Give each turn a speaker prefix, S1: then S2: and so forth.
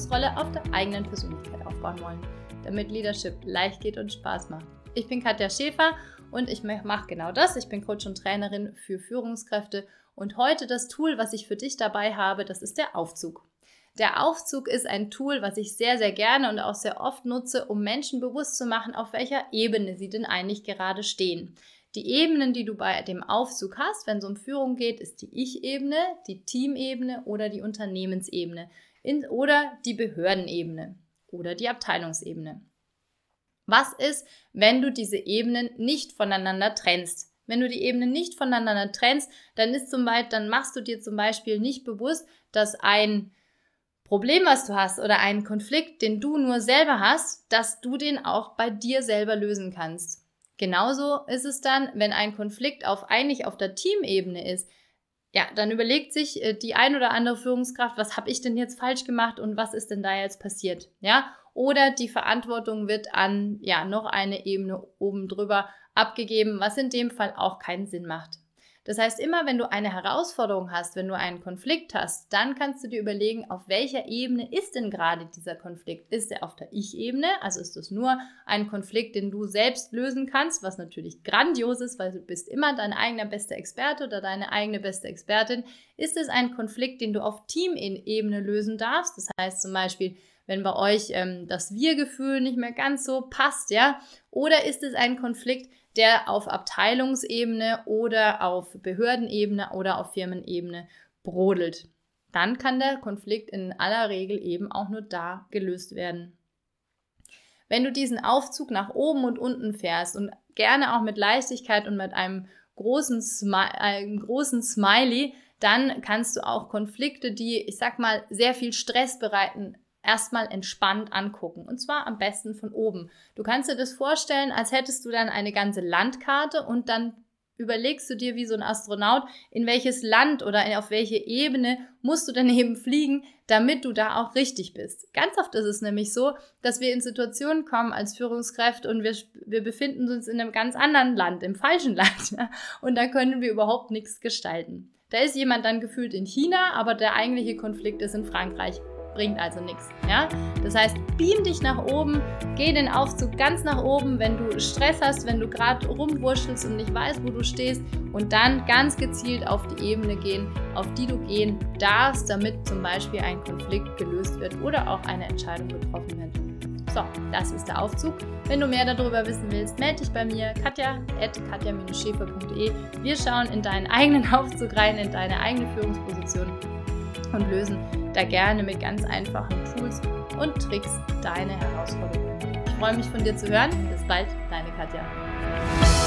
S1: Führungsrolle auf der eigenen Persönlichkeit aufbauen wollen, damit Leadership leicht geht und Spaß macht. Ich bin Katja Schäfer und ich mache genau das. Ich bin Coach und Trainerin für Führungskräfte und heute das Tool, was ich für dich dabei habe, das ist der Aufzug. Der Aufzug ist ein Tool, was ich sehr, sehr gerne und auch sehr oft nutze, um Menschen bewusst zu machen, auf welcher Ebene sie denn eigentlich gerade stehen. Die Ebenen, die du bei dem Aufzug hast, wenn es um Führung geht, ist die Ich-Ebene, die Teamebene oder die Unternehmensebene in, oder die Behördenebene oder die Abteilungsebene. Was ist, wenn du diese Ebenen nicht voneinander trennst? Wenn du die Ebenen nicht voneinander trennst, dann ist zum Beispiel, dann machst du dir zum Beispiel nicht bewusst, dass ein Problem, was du hast oder einen Konflikt, den du nur selber hast, dass du den auch bei dir selber lösen kannst. Genauso ist es dann, wenn ein Konflikt auf eigentlich auf der Teamebene ist. Ja, dann überlegt sich äh, die ein oder andere Führungskraft, was habe ich denn jetzt falsch gemacht und was ist denn da jetzt passiert? Ja, oder die Verantwortung wird an ja noch eine Ebene oben drüber abgegeben, was in dem Fall auch keinen Sinn macht. Das heißt, immer wenn du eine Herausforderung hast, wenn du einen Konflikt hast, dann kannst du dir überlegen, auf welcher Ebene ist denn gerade dieser Konflikt? Ist er auf der Ich-Ebene? Also ist es nur ein Konflikt, den du selbst lösen kannst, was natürlich grandios ist, weil du bist immer dein eigener bester Experte oder deine eigene beste Expertin. Ist es ein Konflikt, den du auf Teamebene lösen darfst? Das heißt zum Beispiel, wenn bei euch ähm, das Wir-Gefühl nicht mehr ganz so passt, ja? Oder ist es ein Konflikt, der auf Abteilungsebene oder auf Behördenebene oder auf Firmenebene brodelt. Dann kann der Konflikt in aller Regel eben auch nur da gelöst werden. Wenn du diesen Aufzug nach oben und unten fährst und gerne auch mit Leichtigkeit und mit einem großen, Smi einem großen Smiley, dann kannst du auch Konflikte, die, ich sag mal, sehr viel Stress bereiten, erstmal entspannt angucken. Und zwar am besten von oben. Du kannst dir das vorstellen, als hättest du dann eine ganze Landkarte und dann überlegst du dir wie so ein Astronaut, in welches Land oder auf welche Ebene musst du daneben fliegen, damit du da auch richtig bist. Ganz oft ist es nämlich so, dass wir in Situationen kommen als Führungskräfte und wir, wir befinden uns in einem ganz anderen Land, im falschen Land. Und da können wir überhaupt nichts gestalten. Da ist jemand dann gefühlt in China, aber der eigentliche Konflikt ist in Frankreich bringt also nichts. Ja? Das heißt, beam dich nach oben, geh den Aufzug ganz nach oben, wenn du Stress hast, wenn du gerade rumwurschtelst und nicht weißt, wo du stehst und dann ganz gezielt auf die Ebene gehen, auf die du gehen darfst, damit zum Beispiel ein Konflikt gelöst wird oder auch eine Entscheidung getroffen wird. So, das ist der Aufzug. Wenn du mehr darüber wissen willst, melde dich bei mir, katja.katja-schäfer.de. Wir schauen in deinen eigenen Aufzug rein, in deine eigene Führungsposition und lösen da gerne mit ganz einfachen Tools und Tricks deine Herausforderungen. Ich freue mich von dir zu hören. Bis bald, deine Katja.